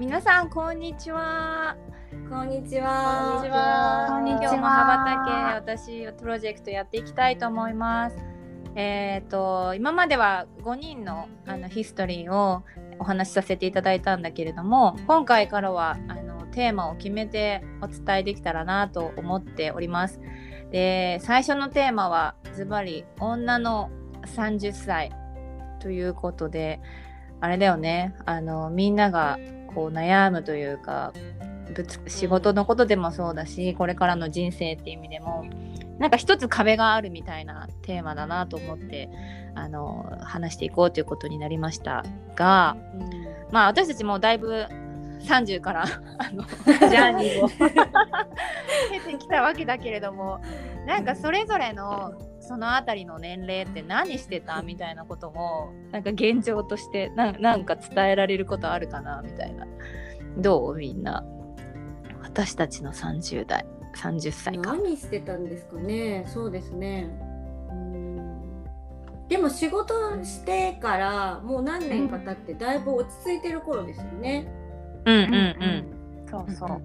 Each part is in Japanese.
皆さんこんにちはこんにちは。こんにちはこんにちは。今日も羽ばたけ私プロジェクトやっていきたいと思います。えっ、と今までは5人のあのヒストリーをお話しさせていただいたんだけれども、今回からはあのテーマを決めてお伝えできたらなと思っております。で、最初のテーマはズバリ女の30歳ということで、あれだよね。あのみんながこう悩むというかぶつ仕事のことでもそうだしこれからの人生っていう意味でもなんか一つ壁があるみたいなテーマだなと思ってあの話していこうということになりましたがまあ私たちもだいぶ30からあの ジャーニーを 経てきたわけだけれどもなんかそれぞれのそのあたりの年齢って何してた？みたいなこともなんか現状としてななんか伝えられることあるかな？みたいな。どう？みんな。私たちの30代。30歳か。何してたんですかね？そうですね。うん。でも仕事してからもう何年か経ってだいぶ落ち着いてる頃ですよね。うんうんうん。そうそ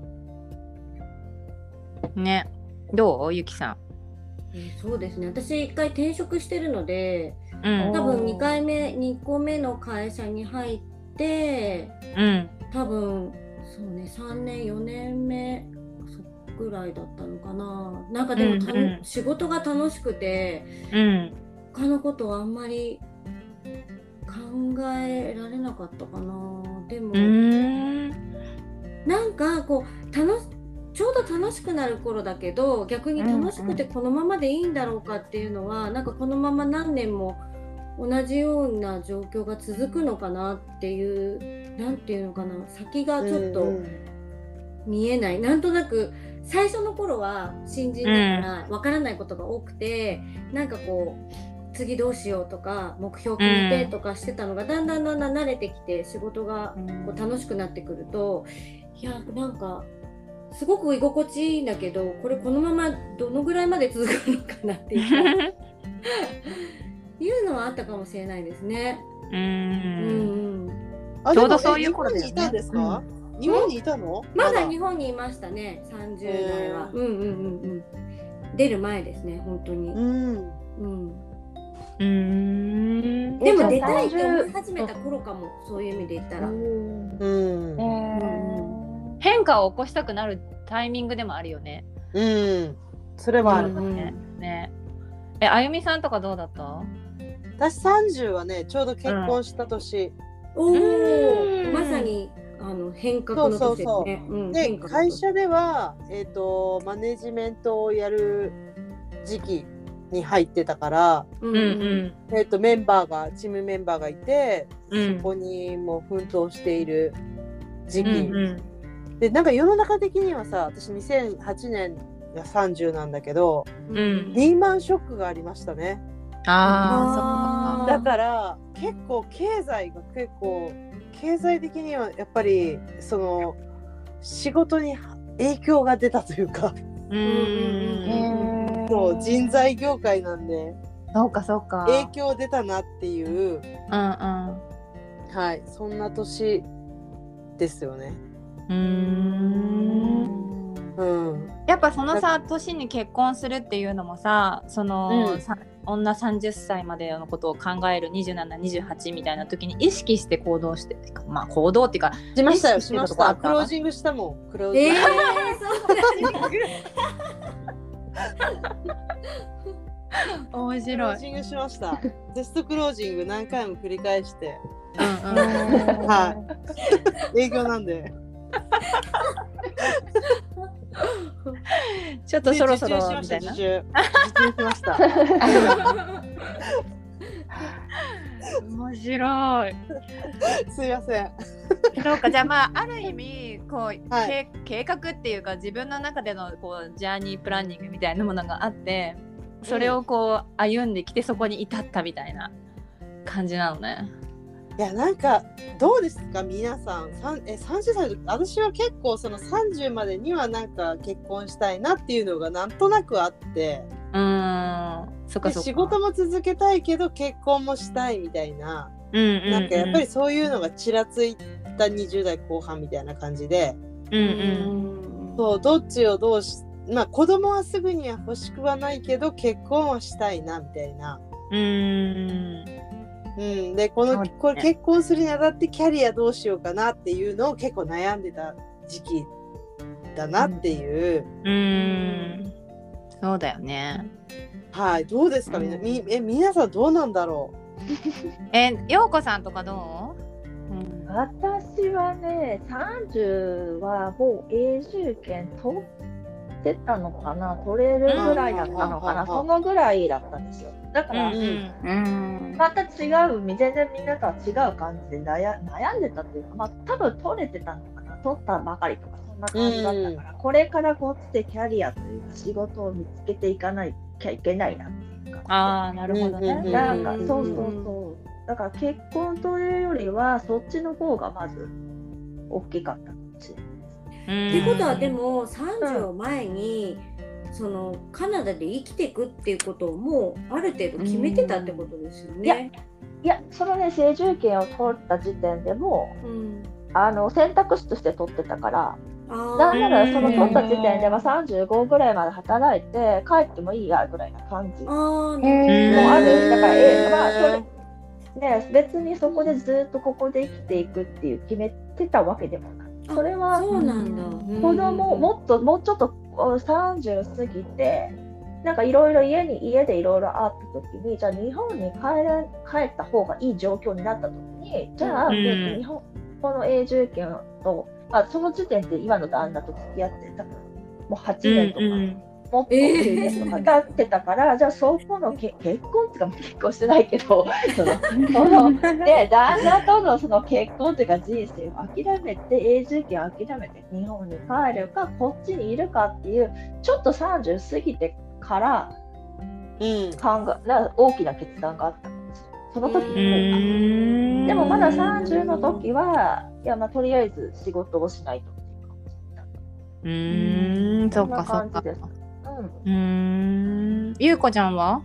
う。ね。どう？ゆきさえーそうですね。私一回転職してるので、んうん多分2回目2個目の会社に入って、うん多分そうね3年4年目そぐらいだったのかな。なんかでも、たうんうん仕事が楽しくて。うん他のことはあんまり考えられなかったかなでも、うんなんかこう楽しちょうど楽しくなる頃だけど逆に楽しくてこのままでいいんだろうかっていうのは、なんかこのまま何年も同じような状況が続くのかなっていうなんていうのかな先がちょっと見えない、なんとなく最初の頃は新人だからわからないことが多くて、なんかこう次どうしようとか目標決めてとかしてたのが、だんだんだんだん慣れてきて仕事がこう楽しくなってくるといやなんかすごく居心地いいんだけどこれこのままどのぐらいまで続くのかなっていう。いうのはあったかもしれないですね。ううん。んうん、あちょうどそういうえ頃だよね。日本にいたんですか、日本にいたの？まだだ。日本にいましたね30代は。うんうんうんうん。出る前ですね本当に。うん。うん。うん。でも出たいって思30い始めた頃かもそういう意味で言ったら。うん。えー変化を起こしたくなるタイミングでもあるよね。うん。それはある、うんうん。ね。ねえあゆみさんとかどうだった？私30はねちょうど結婚した年、おうん。おまさにあの変革の年ですね。うんで会社では、えー、とマネジメントをやる時期に入ってたから、うん。うんうん。えー、とメンバーがチームメンバーがいて、うん。そこにもう奮闘している時期、うんうんでなんか世の中的にはさ私2008年が30なんだけどうん。リーマンショックがありましたね。あだから結構経済が結構経済的にはやっぱりその仕事に影響が出たというか。うん。へそう人材業界なんで。そうかそうか。影響出たなっていう。うんうん。はいそんな年ですよね。うーん。うん、やっぱそのさ年に結婚するっていうのもさその、うん。さ女30歳までのことを考える2728みたいな時に意識して行動してまあ行動っていうかしましたよしました。た。クロージングしたもん。クロージング、えー、そうなん面クロージングしました。テストクロージング何回も繰り返して。うんうん。はい。営業なんで ちょっとそろそろみたいなしました 面白い。すいません。そうかじゃあまあある意味こう、はいけ計画っていうか自分の中でのこうジャーニープランニングみたいなものがあってそれをこう歩んできてそこに至ったみたいな感じなのね。いやなんかどうですか皆さん。さんえ30歳の時私は結構その30までにはなんか結婚したいなっていうのがなんとなくあって。うーん。そっかそっか。で仕事も続けたいけど結婚もしたいみたいな、うんうんうん、なんかやっぱりそういうのがちらついた20代後半みたいな感じで。うんうん。そうどっちをどうしまあ子供はすぐには欲しくはないけど結婚はしたいなみたいな。うーんうん、でこのね。これ結婚するにあたってキャリアどうしようかなっていうのを結構悩んでた時期だなっていう、うーん。そうだよね。はい。どうですか？みなうん。みえ皆さんどうなんだろ えようこさんとかどう、うん。私はね、30はもう永住権取ってたのかな、取れるぐらいだったのかな、うんそのぐらいだったんですよ。だから、うんうんまた違う、全然みんなとは違う感じで悩悩んでたっていうか、まあ多分取れてたのかな、取ったばかりとか、そんな感じだったから、これからこっちでキャリアというか仕事を見つけていかないきゃいけないなっていうか。ああなるほどね。なんかうんそうそうそう。だから結婚というよりはそっちの方がまず大きかった。ってことはでも30を前に、そのカナダで生きていくっていうことをもうある程度決めてたってことですよね。いやそのね永住権を取った時点でもうん、あの選択肢として取ってたからあなんならうんその取った時点では35ぐらいまで働いて帰ってもいいやぐらいな感じ。あもある。だからえへーまあそれね別にそこでずっとここで生きていくっていう決めてたわけでもない。それはそうなんだ。うん。子供もっともうちょっとお30過ぎてなんかいろいろ家に家でいろいろあった時にじゃあ日本に帰れ帰った方がいい状況になった時にじゃあ、うん。日本この永住権と、まあ、その時点で今の旦那と付き合って多分もう8年とか、うんもっと9年とか経ってたから、じゃあそこのけ結婚っていうか結婚してないけど そのそので旦那とのその結婚というか人生を諦めて永住権を諦めて日本に帰るかこっちにいるかっていうちょっと30過ぎてからうん。考えな大きな決断があったんですよ。その時うに、んでもまだ30の時はいやまあとりあえず仕事をしないとうん。そっか感じですうん。ゆうこちゃんは？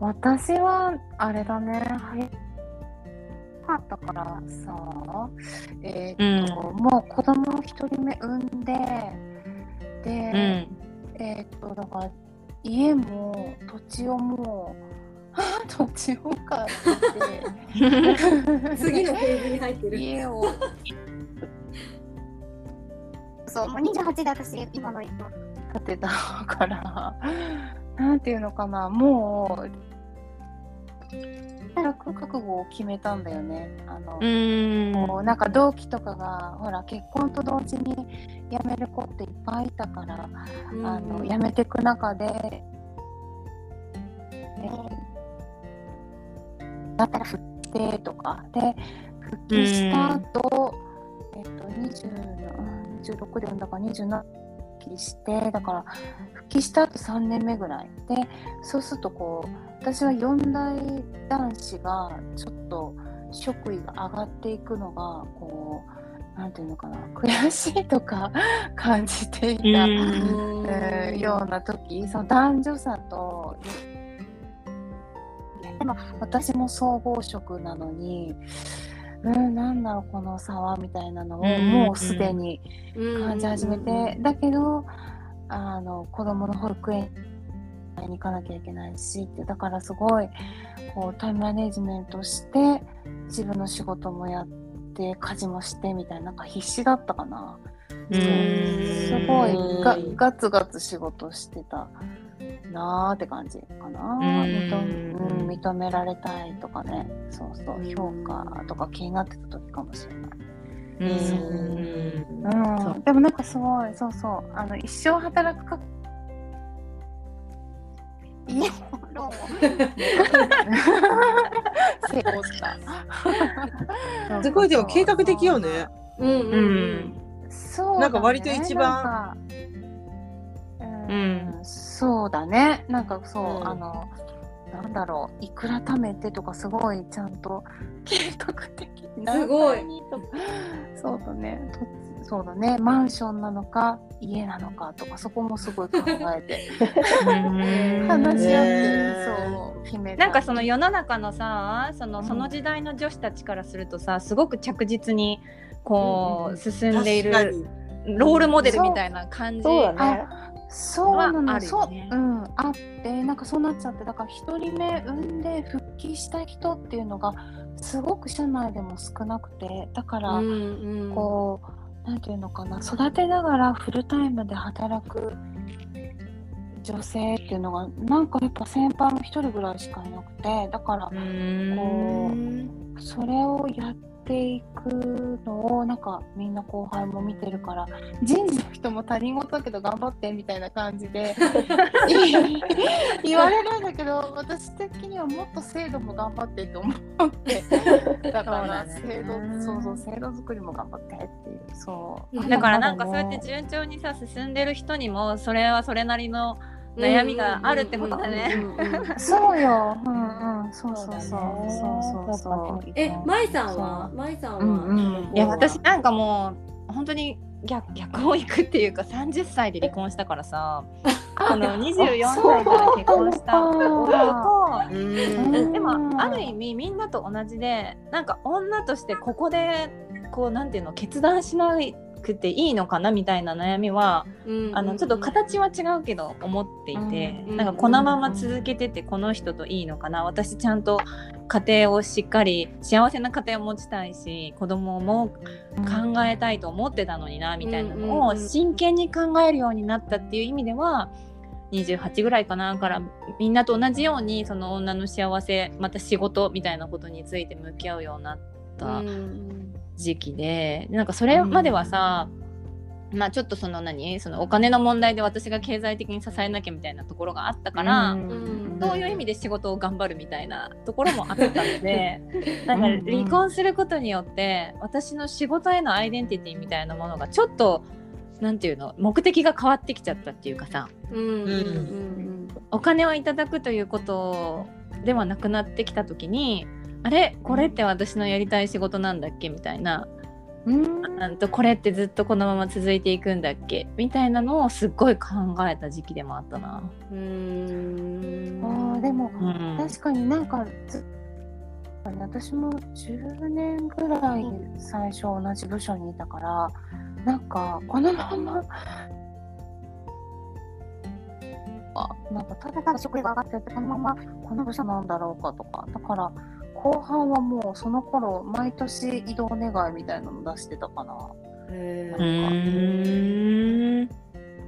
私はあれだね。早かったからさえーっと、もう子供を一人目産んでで、うん。えーっとだから家も土地をもう土地を買って。次のページに入ってる。家を。そう、もう28で私、今の人。建てたからなんていうのかなもう働く覚悟を決めたんだよね。あの、うん。こうなんか同期とかがほら結婚と同時に辞める子っていっぱいいたから、あの辞めていく中で、えだったら復帰とか。で復帰した後、えっと20うん26で産んだから27復帰してだから復帰した後3年目ぐらい。でそうするとこう私は4代男子がちょっと職位が上がっていくのがこうなんていうのかな悔しいとか 感じていた、うん。えーような時。その男女差とでも私も総合職なのにうんなんだろうこの差はみたいなのをうんもうすでにうん感じ始めて、だけどあの子供の保育園に行かなきゃいけないしってだからすごいこうタイムマネジメントして自分の仕事もやって家事もしてみたいななんか必死だったかな。うん。すごいがガツガツ仕事してたなーって感じかな、認うん、認められたいとかね。そうそううん。評価とか気になってた時かもしれない、うん。そううん、でもなんかすごいそうそうあの一生働くか家も成功した。すごいでも計画的よね。う。んうん。うん。そうなんか割と一番なんかううん。ん、そうだね。なんかそう、うん。あの、なんだろう、いくら貯めてとか、すごいちゃんと計画的にすごい。そうだね。そうだね。マンションなのか、家なのかとか、そこもすごい考えて。うん。話し合って、そう、決めた。なんかその世の中のさそのうん。その時代の女子たちからするとさすごく着実にこうんう進んでいるロールモデルみたいな感じ。そうだね。そうなの、はあるそう、うん、あって、なんかそうなっちゃって、だから一人目産んで復帰した人っていうのが、すごく社内でも少なくて、だから、うんうん。こう、なんていうのかな、育てながらフルタイムで働く女性っていうのが、なんかやっぱ先輩も一人ぐらいしかいなくて、だから、うん。それをやっていくのをなんかみんな後輩も見てるから人事の人も他人事だけど頑張ってみたいな感じで 言われるんだけど私的にはもっと制度も頑張ってって思ってだからそうだね制度そうそう制度作りも頑張ってっていうそう。だからなんかそうやってね。順調にさ進んでる人にもそれはそれなりの悩みがあるってことだね。そうよ。うんうんそうそうそう。そうそうえ、舞さんは？そう。舞さんは、うんうん。いや私なんかもう本当に逆逆を行くっていうか30歳で離婚したからさ。あの24歳から結婚した夫とうん。でもある意味みんなと同じでなんか女としてここでこうなんていうの決断しなくていいのかなみたいな悩みはあのちょっと形は違うけど思っていてうん。なんかこのまま続けててこの人といいのかな。私ちゃんと家庭をしっかり幸せな家庭を持ちたいし子供も考えたいと思ってたのになみたいなのを真剣に考えるようになったっていう意味では28ぐらいかなからみんなと同じようにその女の幸せまた仕事みたいなことについて向き合うようになったうん時期でなんかそれまではさ、まあちょっとその何そのお金の問題で私が経済的に支えなきゃみたいなところがあったから、うん。そういう意味で仕事を頑張るみたいなところもあったので なんか離婚することによって私の仕事へのアイデンティティみたいなものがちょっとなんていうの目的が変わってきちゃったっていうかさうんうんうん。お金をいただくということではなくなってきた時にあれ？これって私のやりたい仕事なんだっけ？みたいな。うん。なんとこれってずっとこのまま続いていくんだっけ？みたいなのをすっごい考えた時期でもあったな。うん。うんあーでもうん。確かになんかず私も10年ぐらい最初同じ部署にいたからなんかこのままあなんかただただ職位が上がってってこのままこの部署なんだろうかとか。だから後半はもうその頃毎年移動願いみたいなの出してたかな。へうー。ーん。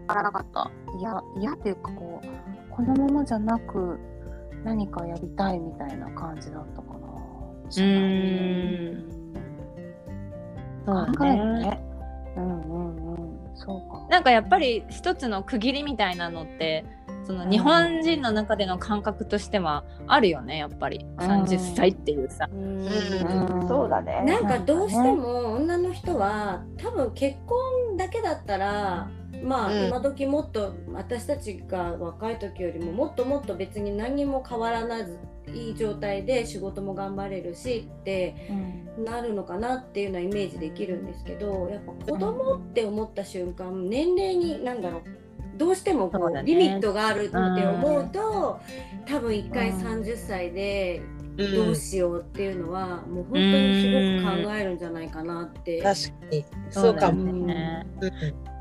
ならなかった。嫌嫌っていうかこうこのままじゃなく何かやりたいみたいな感じだったかな。うーん。そう考えるねね。うんうんうん。そうか。なんかやっぱり一つの区切りみたいなのってその日本人の中での感覚としてはあるよねやっぱり。うん。30歳っていうさ。うん。うん。そうだね。なんかどうしても女の人は多分結婚だけだったらまあうん。今時もっと私たちが若い時よりももっともっと別に何も変わらずいい状態で仕事も頑張れるしってうん。なるのかなっていうのはイメージできるんですけどやっぱ子供って思った瞬間年齢に何だろうどうしてもこうね。リミットがあるって思うと多分一回うん。30歳でうん。どうしようっていうのは、もう本当にすごく考えるんじゃないかなって。確かに。そうかも。ね。うん。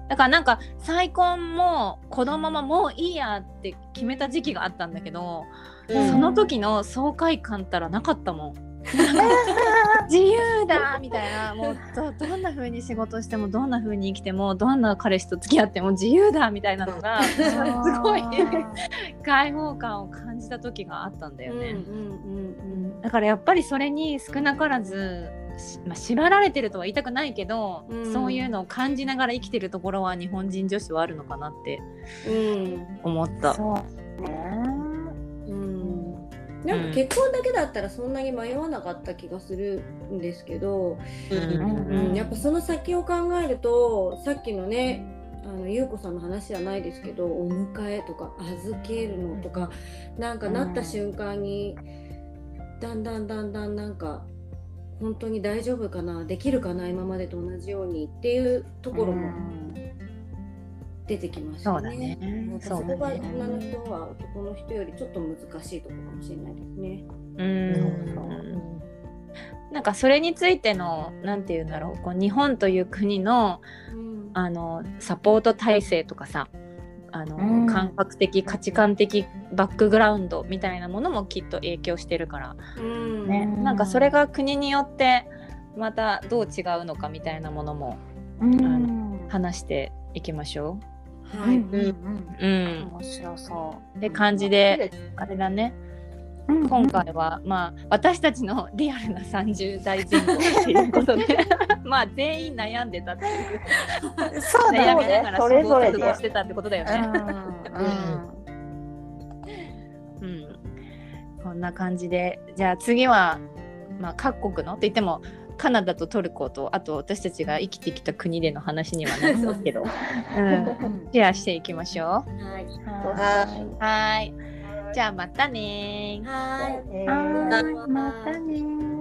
だからなんか再婚も子供ももういいやって決めた時期があったんだけど、うん。その時の爽快感ったらなかったもん。自由だ。みたいな。もうどどんな風に仕事してもどんな風に生きてもどんな彼氏と付き合っても自由だみたいなのがすごい 開放感を感じた時があったんだよね。うんうんうんだからやっぱりそれに少なからず、しまあ、縛られてるとは言いたくないけど、うん。そういうのを感じながら生きてるところは日本人女子はあるのかなってうん。思った。そうね。うんうんなんか結婚だけだったらそんなに迷わなかった気がするんですけど、うん。うん、やっぱその先を考えるとさっきのねあの優子さんの話じゃないですけどお迎えとか預けるのとかなんかなった瞬間にだんだんだんだんなんか本当に大丈夫かなできるかな今までと同じようにっていうところも出てきましたそうだね。そだね。こが女の人は男の人よりちょっと難しいところかもしれないですね。うん。なんかそれについてのなんて言うんだろう。こう日本という国のうん。あのサポート体制とかさあの、うん。感覚的価値観的バックグラウンドみたいなものもきっと影響してるから、うん。ね。うんなんかそれが国によってまたどう違うのかみたいなものもうん。話していきましょはい、うんうんう。うん、面白そって感じであれだね。う。うん。今回はまあ私たちのリアルな30代前後っていうことで。まあ全員悩んでたっていう。そうだよ悩みながらそれぞれで試行錯誤してたってことだよね。うん、こんな感じで。じゃあ次は、まあ、各国の？って言ってもカナダとトルコとあと私たちが生きてきた国での話にはなりますけど、うん、うん。シェアしていきましょはい、う。ははい。じゃあまたねはい。えい。ーはい。またね。